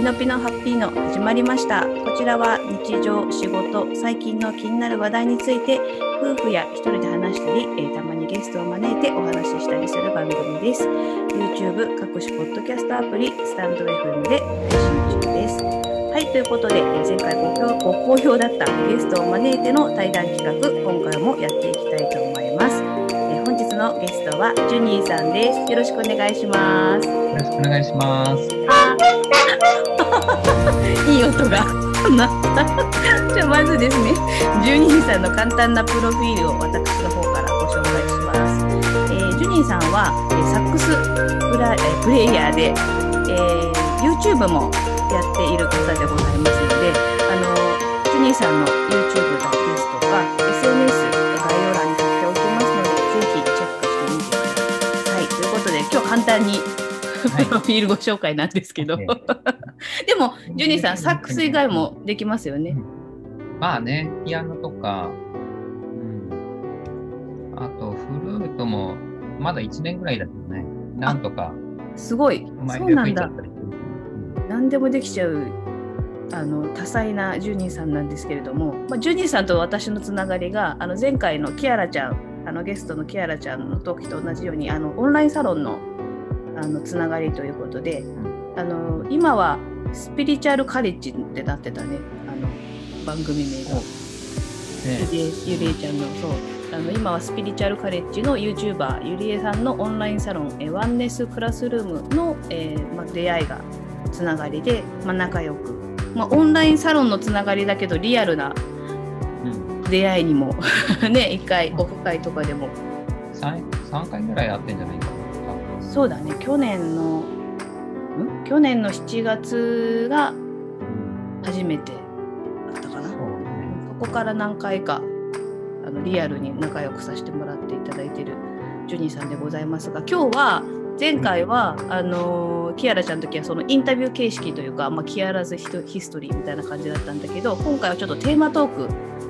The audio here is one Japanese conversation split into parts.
ピノピノハッピーの始まりました。こちらは日常、仕事、最近の気になる話題について、夫婦や一人で話したり、えーたまにゲストを招いてお話ししたりする番組です。YouTube、各種ポッドキャストアプリ、スタンド FM で配信中です。はい、ということで、えー前回ご好評だったゲストを招いての対談企画、今回もやっていきたいと思います。のゲストはジュニーさんです。よろしくお願いします。よろしくお願いします。いい音が鳴った。じゃあ まずですね、ジュニーさんの簡単なプロフィールを私の方からご紹介します。えージュニーさんは、えーサックスプラ、えープレイヤーで、えー YouTube もやっている方でございますので、あのジュニーさんの YouTube 単にはいプロフィールご紹介なんですけど、え でも、ジュニーさん、サックス以外もできますよね。まあね、ピアノとか、うん。あと、フルートも、まだ1年ぐらいだけどね、なんとか、すごい。そうなんだ吹いちゃっ。たりする何でもできちゃう。あの多彩なジュニーさんなんですけれども、まあ、ジュニーさんと私のつながりがあの前回のキアラちゃんあのゲストのキアラちゃんの時と同じようにあのオンラインサロンのあのつながりということで、あの今はスピリチュアルカレッジってなってたね。あの番組名が。ね。ゆりえちゃんのそう。あの今はスピリチュアルカレッジの YouTuber ゆりえさんのオンラインサロンえワンネスクラスルームの、えーまあ、出会いがつながりで、まあ、仲良く、まあ、オンラインサロンのつながりだけどリアルなうん、出会いにも ね一回オフ会とかでも。3, 3回ぐらいやってんじゃないかな。そうだね去年のん？去年の7月がうん初めてだったかなそ。ここから何回かあのリアルに仲良くさせてもらっていただいているジュニーさんでございますが今日は前回は、あのーキアラちゃんの時はそのインタビュー形式というか、まあ、キアラズヒストリーみたいな感じだったんだけど今回はちょっとテーマトー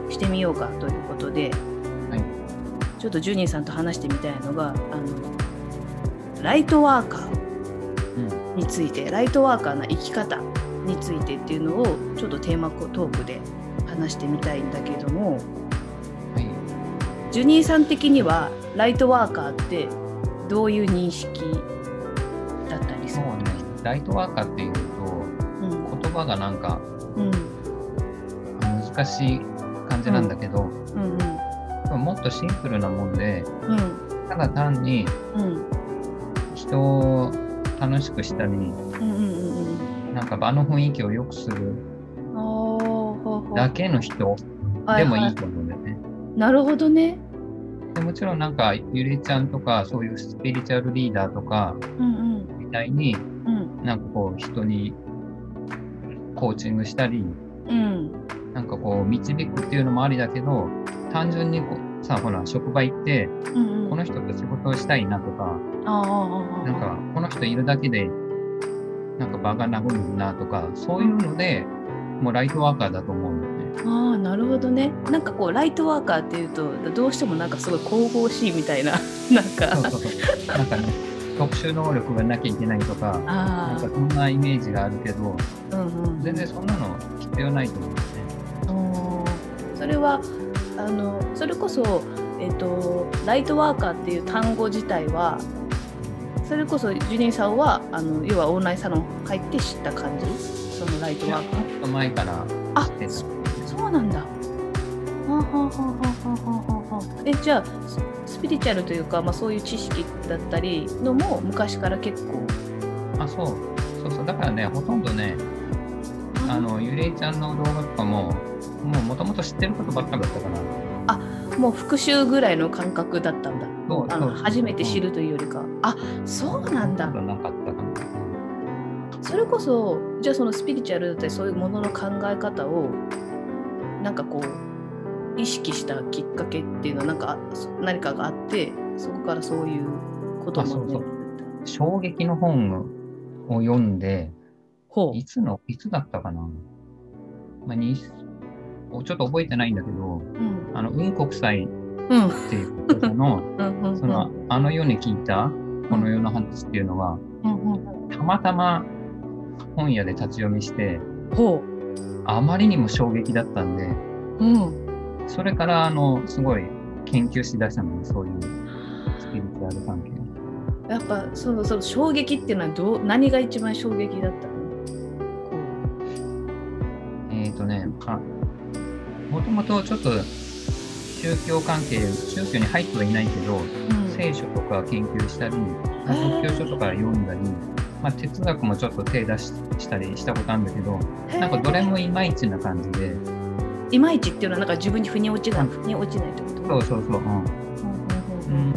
クしてみようかということではい。ちょっとジュニーさんと話してみたいのがあのライトワーカーうん。についてライトワーカーな生き方についてっていうのをちょっとテーマトークで話してみたいんだけどもはい。ジュニーさん的にはライトワーカーってどういう認識だったりする？そうね。ライトワーカーっていうと、うん。言葉がなんかうん。難しい感じなんだけど、うん。でももっとシンプルなもんで、うん。ただ単にうん人を楽しくしたり、うんうんうんなんか場の雰囲気を良くするだけの人でもいいと思うんだよね。なるほどね。でもちろんなんかゆりちゃんとかそういうスピリチュアルリーダーとかうんみたいにうんうん。なんかこう人にコーチングしたりうん。なんかこう導くっていうのもありだけど単純にこうさほら職場行ってうんうん。この人と仕事をしたいなとかなんかこの人いるだけでなんか場が和むなとかそういうのでもうライトワーカーだと思うんだよね。ああなるほどね。なんかこうライトワーカーっていうとどうしてもなんかすごい神々しいみたいな なんか。そうそうそう。なんかね特殊能力がなきゃいけないとかなんあかそんなイメージがあるけどあうんうん。全然そんなの必要ないと思うんだよね。それはあのそれこそ、えっとライトワーカーっていう単語自体はそれこそジュニーさんはあの要はオンラインサロン入って知った感じ？そのライトワーカーもっと前からあ。そうなんだえじゃあススピリチュアルというか、まあ、そういう知識だったりのも昔から結構？あ、そう。そうそう。だからね、ほとんどね、あの、ゆりえちゃんの動画とかも、もうもともと知ってることばっかだったから。もう復習ぐらいの感覚だったんだ。そうあの初めて知るというよりか。あそうなんだ。なかったかな。それこそじゃあそのスピリチュアルだったりそういうものの考え方をなんかこう意識したきっかけっていうのはなんかそ何かがあってそこからそういうこともあそうそう。衝撃の本を読んで、ほう。いつの、いつだったかな。まあ、にちょっと覚えてないんだけど、うんあの、雲国祭うんっていうことの、その、あの世に聞いたこの世の話っていうのは、たまたま本屋で立ち読みして、ほあまりにも衝撃だったんで、う。うん。それから、あの、すごい研究しだしたのね、そういうスピリチュアル関係。やっぱそのその衝撃っていうのはどう何が一番衝撃だったの？こえっ、とね、あ、もともとちょっと宗教関係、宗教に入ってはいないけど、う、うん、聖書とか研究したり、仏教書とか読んだり、まあ、哲学もちょっと手出ししたりしたことあるんだけど、なんかどれもいまいちな感じで、いまいちっていうのはなんか自分に腑に落ちない、腑に落ちないってこと？そうそうそう、うん。うん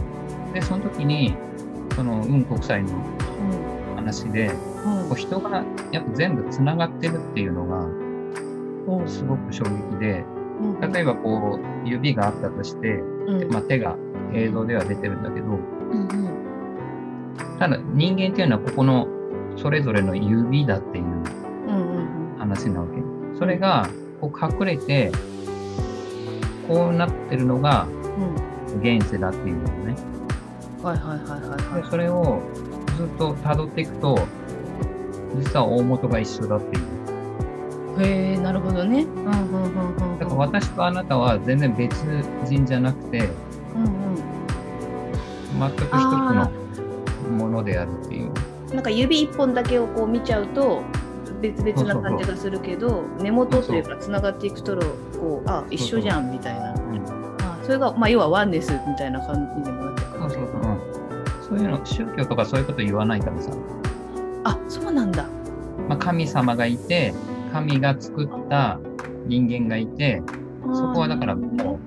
で、その時に、その、運国際の話で、こう人がやっぱ全部つながってるっていうのがうん。すごく衝撃で、うん例えばこう指があったとして、うんまあ、手が映像では出てるんだけど、うんうんただ人間っていうのはここのそれぞれの指だっていう話なわけ。それがこう隠れて、こうなってるのがうん現世だっていうのね。はいはいはいはいでそれをずっと辿っていくと、実は大元が一緒だっていう。はいへえなるほどね。うんうんうんうん。だから私とあなたは全然別人じゃなくて、うん全く一つのものであるっていう。うんなんか指一本だけをこう見ちゃうと別々な感じがするけど根元というかつながっていくとこうあ一緒じゃんみたいな。うん。あそれがまあ要はワンネスみたいな感じにもなって。くるそうそうそう。うん。そういうの、宗教とかそういうこと言わないからさ。あそうなんだ。まあ、神様がいて、神が作った人間がいて、そこはだからも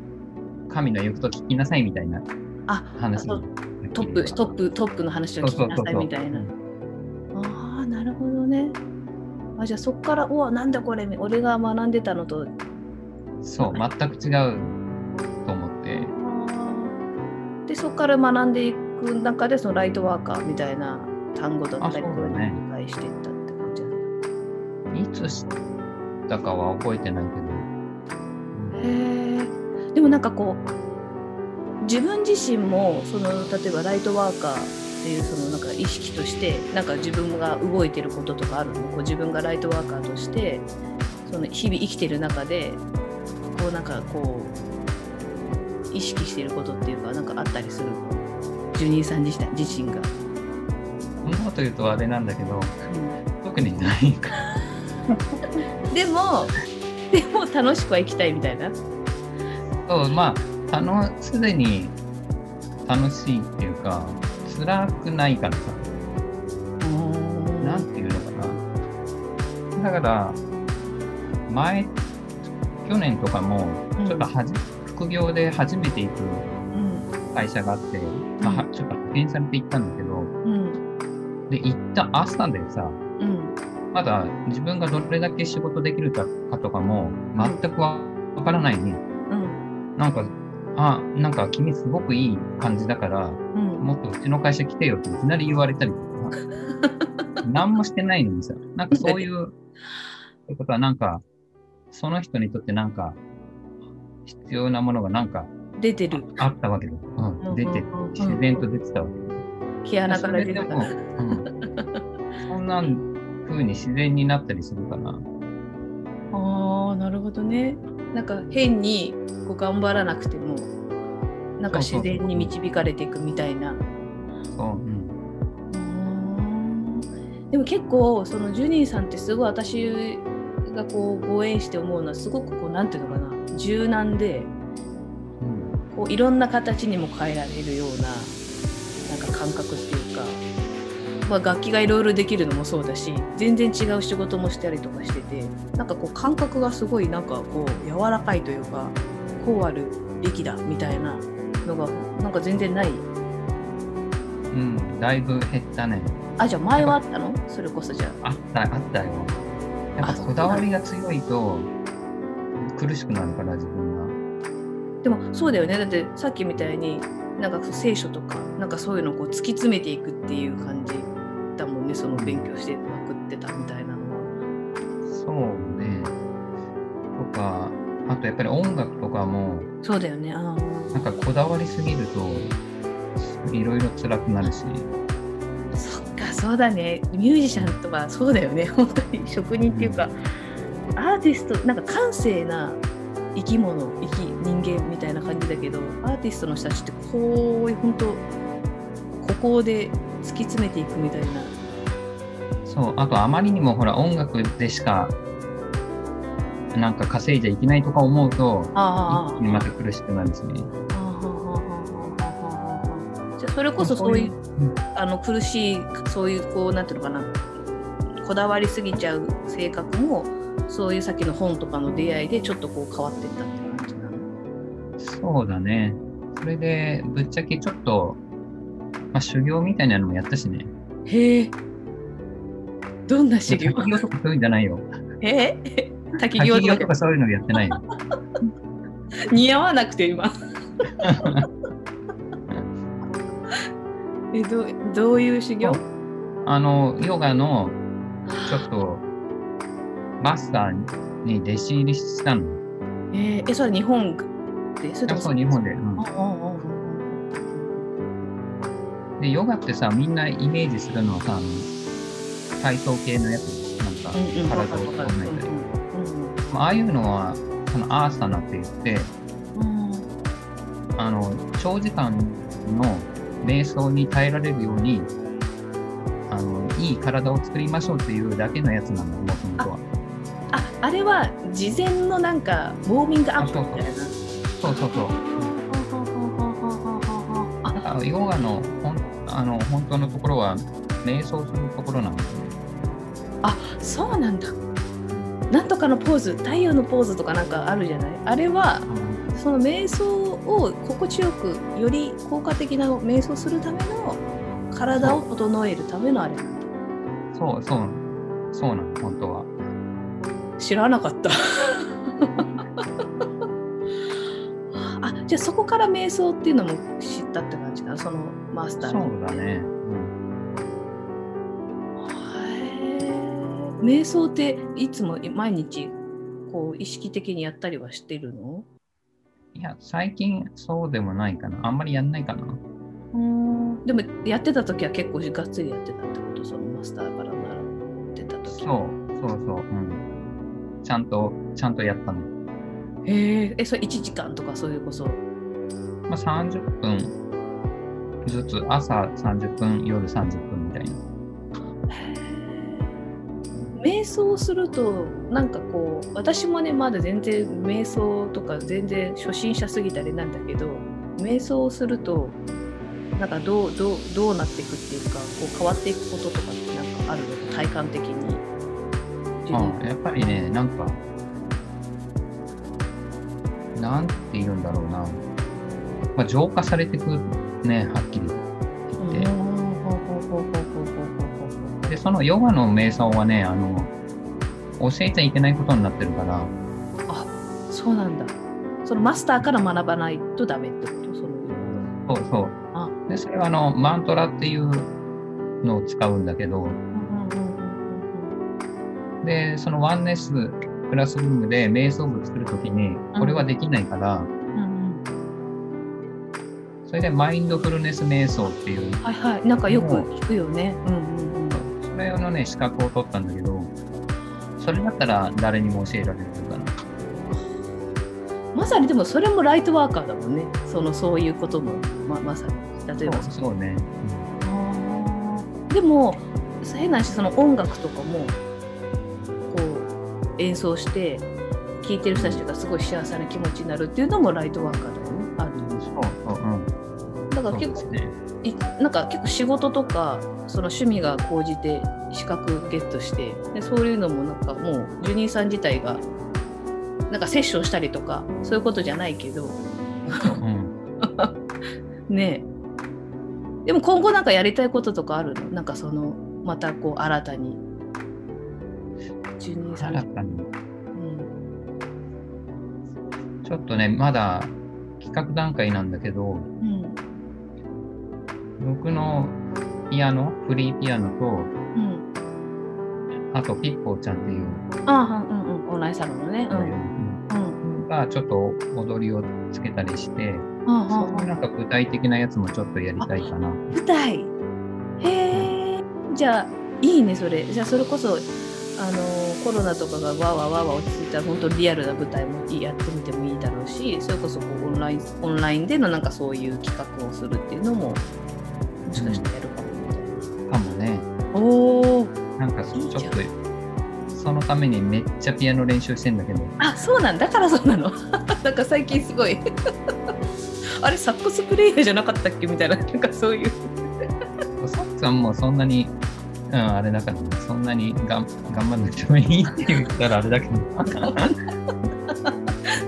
う、神の言うこと聞きなさいみたいなあ話あトップトップトップの話を聞きなさいみたいな。ああなるほどね。あじゃあそこからおわなんだこれ俺が学んでたのと。そう、全く違うと思って。でそこから学んでいく中でそのライトワーカーみたいな単語だったりあそうだね。理解していっいつ知ったかは覚えてないけど。へえでもなんかこう自分自身もその例えばライトワーカーっていうそのなんか意識としてなんか自分が動いてることとかあるの？こう自分がライトワーカーとしてその日々生きてる中でこうなんかこう意識してることっていうかなんかあったりするジュニーさん自身自身が。こんなこと言うとあれなんだけど、特にないか。でもでも楽しくは生きたいみたいな。そう、まあ、あの、すでに楽しいっていうか、辛くないからさ。なんていうのかな。だから、前、去年とかも、ちょっとはじ、副業で初めて行くうん会社があって、まあは、ちょっと派遣されて行ったんだけど、うんで、行った朝でさ、うんまだ自分がどれだけ仕事できるかかとかも全くわからないね。うん。なんか、あ、なんか君すごくいい感じだから、うん。もっとうちの会社来てよっていきなり言われたりとか、何もしてないのにさ、なんかそういう、ってことはなんか、その人にとってなんか、必要なものがなんか出てる。あったわけだ。うん、出て、自然と出てたわけ毛穴から出てたそれでも、うん、そんなん風に自然になったりするかな。ああなるほどね。なんか変にこう頑張らなくてもなんか自然に導かれていくみたいな。そう、うん。う。ん。でも結構そのジュニーさんってすごい私がこうご縁して思うのはすごくこうなんていうのかな。柔軟でうん。こういろんな形にも変えられるようななんか感覚っていうか、まあ、楽器がいろいろできるのもそうだし全然違う仕事もしたりとかしててなんかこう感覚がすごいなんかこう柔らかいというかこうあるべきだみたいなのがなんか全然ないうん、だいぶ減ったね。あじゃあ前はあったの？それこそじゃああった、あったよ。やっぱこだわりが強いと苦しくなるから、自分が。でもそうだよねだってさっきみたいになんか聖書とかなんかそういうのをこう突き詰めていくっていう感じだもんねその勉強してまくってたみたいなのは。そうね。とか、あとやっぱり音楽とかも、そうだよね。あなんかこだわりすぎると、いろいろ辛くなるし、あ。そっか、そうだねミュージシャンとかそうだよね本当に職人っていうか、アーティストなんか感性な生き物生き人間みたいな感じだけどアーティストの人たちってこういう本当ここで突き詰めていくみたいなそう、あとあまりにもほら音楽でしかなんか稼いじゃいけないとか思うと、あ一気にまた苦しくなるんですね。じゃあそれこそそういうあの苦しいそういうこうなんていうのかなこだわりすぎちゃう性格もそういうさっきの本とかの出会いでちょっとこう変わっていったって感じなのそうだね。それで、ぶっちゃけちょっと、まあ、修行みたいなのもやったしね。へえどんな修行滝行とかそういうんじゃないよ。へえ？滝 滝行とか行とかそういうのやってないよ。似合わなくて今 えどうどういう修行？あの、ヨガの、ちょっと、マスターに弟子入りしたの。えーえそれは日本で？それそう、日本で。うんで、ヨガってさ、みんなイメージするのはさ、体操系のやつ、なんか体を整えたり。まあああいうのは、そのアーサナって言って、うんうんあの、長時間の瞑想に耐えられるように、あの、いい体を作りましょうっていうだけのやつなの、もともとは。ああれは事前のなんかウォーミングアップみたいなそうそうそう。あだから、ヨガのほんあの本当のところは、瞑想するところなんですね。そうなんだ。なんとかのポーズ太陽のポーズとかなんかあるじゃない？あれはその瞑想を心地よくより効果的な瞑想するための体を整えるためのあれ。そうそう、そうなの、本当は。知らなかった。あじゃあそこから瞑想っていうのも知ったって感じかな？そのマスターそのうだね。瞑想っていつも毎日こう意識的にやったりはしてるの？いや、最近そうでもないかな。あんまりやんないかな。でもやってた時は結構がっつりやってたってこと？そのマスターから習ってた時そう、そうそう。うん。ちゃんと、ちゃんとやったの。へええそれ1時間とかそういうこそまあ、30分ずつ、朝30分、夜30分みたいな。想するとなんかこう私もねまだ全然瞑想とか全然初心者すぎたりなんだけど瞑想をするとなんかどうどうどうなっていくっていうかこう変わっていくこととかってなんかあるの？体感的に。あやっぱりね、なんか、なんて言うんだろうな。まあ、浄化されてくね、はっきり言そのヨガの瞑想はね、あの、教えちゃいけないことになってるから、そうなんだ。そのマスターから学ばないとダメってこと？そうそう。あで、それはあの、マントラっていうのを使うんだけど、で、そのワンネスクラスルームで瞑想部作るときに、これはできないから、それでマインドフルネス瞑想っていう、はいはい。なんかよく聞くよね。うんうんうん。それのね、資格を取ったんだけど、それだったら誰にも教えられるかな。まさにでもそれもライトワーカーだもんね。そのそういうこともままさに例えばそうそうね。あーでも変な話その音楽とかもこう演奏して聴いてる人たちがすごい幸せな気持ちになるっていうのもライトワーカーだよね。ある意味そうそう、うん。だから結構ね。いなんか結構仕事とかその趣味が高じて資格ゲットしてでそういうのもなんかもうジュニーさん自体がなんかセッションしたりとかそういうことじゃないけどうん。ねえ。でも今後なんかやりたいこととかあるの？なんかそのまたこう新たに。ジュニーさん、新たに。うん、ちょっとね、まだ企画段階なんだけど、うん僕のピアノ、フリーピアノと、うん。あとピッポーちゃんっていう、ああうんうんオンラインサロンのね。うん。うんうん。がちょっと踊りをつけたりして、うんそういうなんか具体的なやつもちょっとやりたいかな。舞台。へえじゃあいいねそれ。じゃあそれこそあのコロナとかがわーわーわーわー落ち着いたら本当リアルな舞台もやってみてもいいだろうしそれこそこうオンラインオンラインでのなんかそういう企画をするっていうのももしかしたらやるかもみたいな。かもね。おおなんかちょっとそのためにめっちゃピアノ練習してんだけど、あそうなんだ。からそうなの？なんか最近すごい。あれサックスプレイヤーじゃなかったっけ？みたいな。なんかそういう。サッさんもそんなに、うん、あれだからね、そんなにがん頑張んなくてもいいって言ったらあれだけど、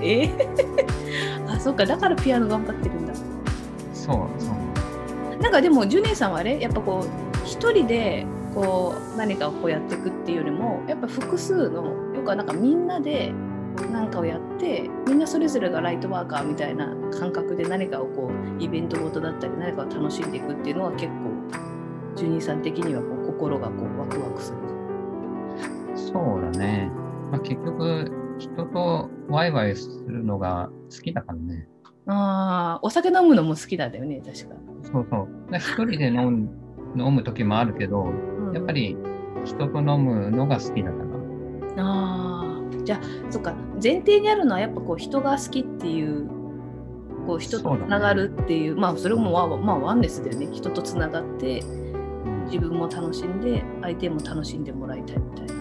え？ー、あそうか。だからピアノ頑張って。なんかでもジュネさんはあれやっぱこう一人でこう何かをこうやっていくっていうよりもやっぱ複数のよくはなんかみんなで何かをやってみんなそれぞれがライトワーカーみたいな感覚で何かをこうイベントごとだったり何かを楽しんでいくっていうのは結構ジュニーさん的にはこう心がこうワクワクする。そうだね。まあ、結局、人とワイワイするのが好きだからね。ああお酒飲むのも好きだったよね確か。そうそう。で一人で飲む飲む時もあるけど、うんやっぱり人と飲むのが好きだから。ああじゃあそっか前提にあるのはやっぱこう人が好きっていうこう人とつながるっていうまあそれもまあ、まあ、ワンネスだよね人とつながってうん自分も楽しんで相手も楽しんでもらいたいみたいな。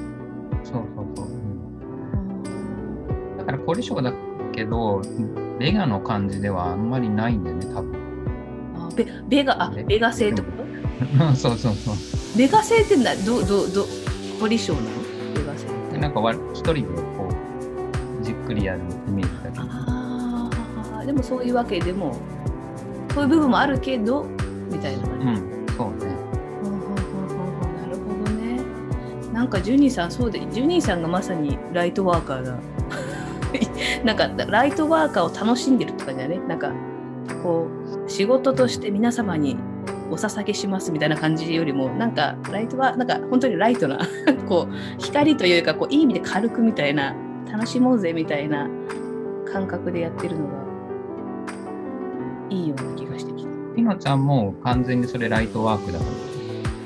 そうそうそう。うんだから凝り性だけど、ベガの感じではあんまりないんだよね、多分。あベベガあねベガ性ってこと？そうそうそう。ベガ性ってなどどど凝り性なの？ベガ性って。でなんかわ一人でこう、じっくりやるイメージだけど。ああでもそういうわけでもそういう部分もあるけどみたいな感じ。うん、そうね。なんかジュニーさんそうでジュニーさんがまさにライトワーカーだ。なんかライトワーカーを楽しんでるって感じだね。なんかこう仕事として皆様にお捧げしますみたいな感じよりもなんかライトはなんか本当にライトな こう光というかこういい意味で軽くみたいな楽しもうぜみたいな感覚でやってるのがいいような気がしてきた。ピノちゃんも完全にそれライトワークだか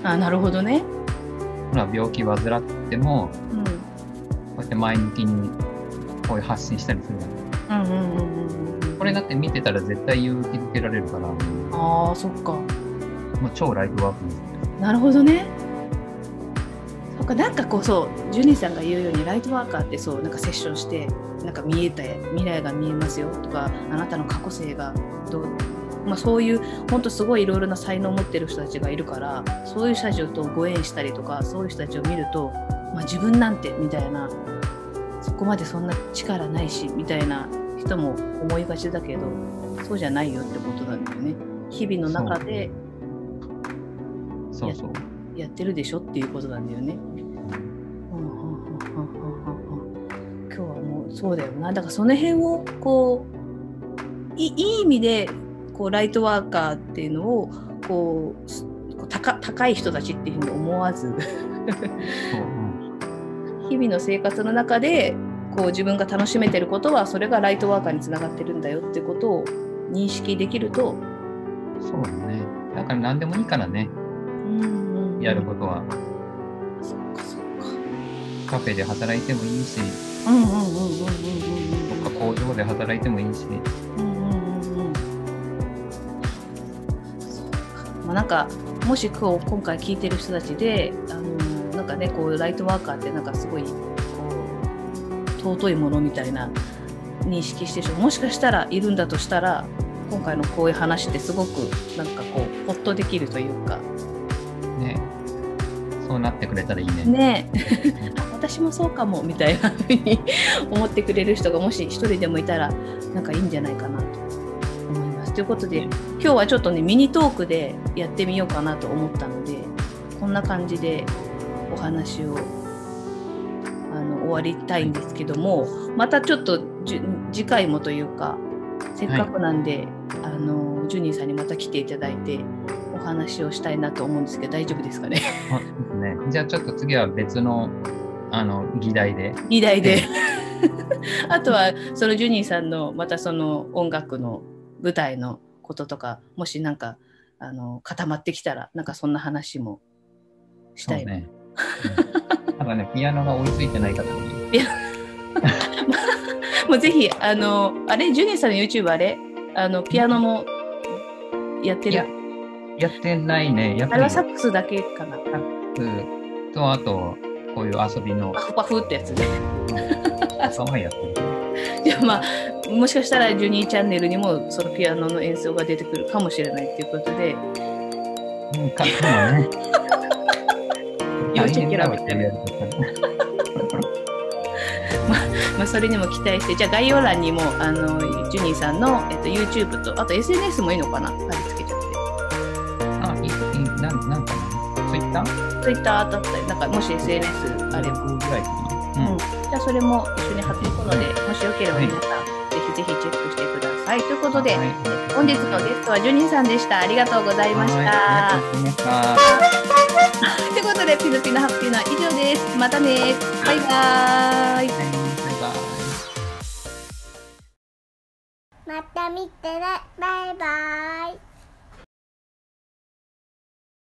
ら。あなるほどね。ほら病気患っても、うんこうやって前向きにこういう発信したりするじゃんうんうんうんうんうん。これだって見てたら絶対勇気づけられるから、もああそっか。う超ライトワークです。なるほどね。そっかなんかこうそうジュニーさんが言うようにライトワーカーってそうなんかセッションしてなんか見えた未来が見えますよとかあなたの過去性がどうまあ、そういう本当すごいいろいろな才能を持ってる人たちがいるからそういう人たちとご縁したりとかそういう人たちを見ると、まあ、自分なんてみたいなそこまでそんな力ないしみたいな人も思いがちだけどそうじゃないよってことなんだよね。日々の中でそうそう。やってるでしょっていうことなんだよね。今日はもうそうだよなだからその辺をこういいい意味でこうライトワーカーっていうのをこう高高い人たちっていうふうに思わず日々の生活の中でこう自分が楽しめてることはそれがライトワーカーにつながってるんだよってことを認識できると、そうだね。だから何でもいいからね、うんうんやることは。そっかそっか。カフェで働いてもいいし、うんうんうんうんうんうんうん工場で働いてもいいし、うんうんうんうんまあ、なんかもしこう今回聞いてる人たちで、あのーなんかねこうライトワーカーってなんかすごいこう尊いものみたいな認識してる人もしかしたらいるんだとしたら今回のこういう話ってすごくなんかこうホッとできるというかね。そうなってくれたらいいね。ね私もそうかもみたいなふうに思ってくれる人がもし一人でもいたらなんかいいんじゃないかなと思います。ということで今日はちょっとねミニトークでやってみようかなと思ったのでこんな感じでお話をあの終わりたいんですけどもまたちょっと次回もというかせっかくなんで、あのジュニーさんにまた来ていただいてお話をしたいなと思うんですけど大丈夫ですかね？あそうですね。じゃあちょっと次は別の、あの、議題で。議題で。あとはそのジュニーさんのまたその音楽の舞台のこととかもしなんかあの固まってきたらなんかそんな話もしたいの。ね。うんなんかね、ピアノが追いついてない方に。もうぜひ、あの、あれ、ジュニーさんの YouTube あれ？あの、ピアノもやっていやる。、やってないね。やっぱりあれはサックスだけかな。サックスと、あと、こういう遊びのパ、フパフってやつね。そのやってる。じゃあまあ、もしかしたらジュニーチャンネルにもそのピアノの演奏が出てくるかもしれないっていうことで、うん、かもね。要チェキラみたいな大変だわっていうやつだったらまあ、それにも期待して、じゃあ概要欄にも、あの、ジュニーさんの、えっと、YouTube と、あと SNS もいいのかな？貼り付けちゃって。あ、いい、いい、なん、なんかな？ツイッター Twitter だったり、なんかもし SNS あれば、ぐらいかな。うん、じゃあそれも一緒に貼っていくので、もしよければ皆さん、ぜひぜひチェックしてください。ということで、はい本日のゲストはジュニーさんでした。ありがとうございましはいた。ありがとうございました。ということで、ピノピノハッピーのは以上です。またね。バイバーイ。はいバイバイ。また見てねバイバイ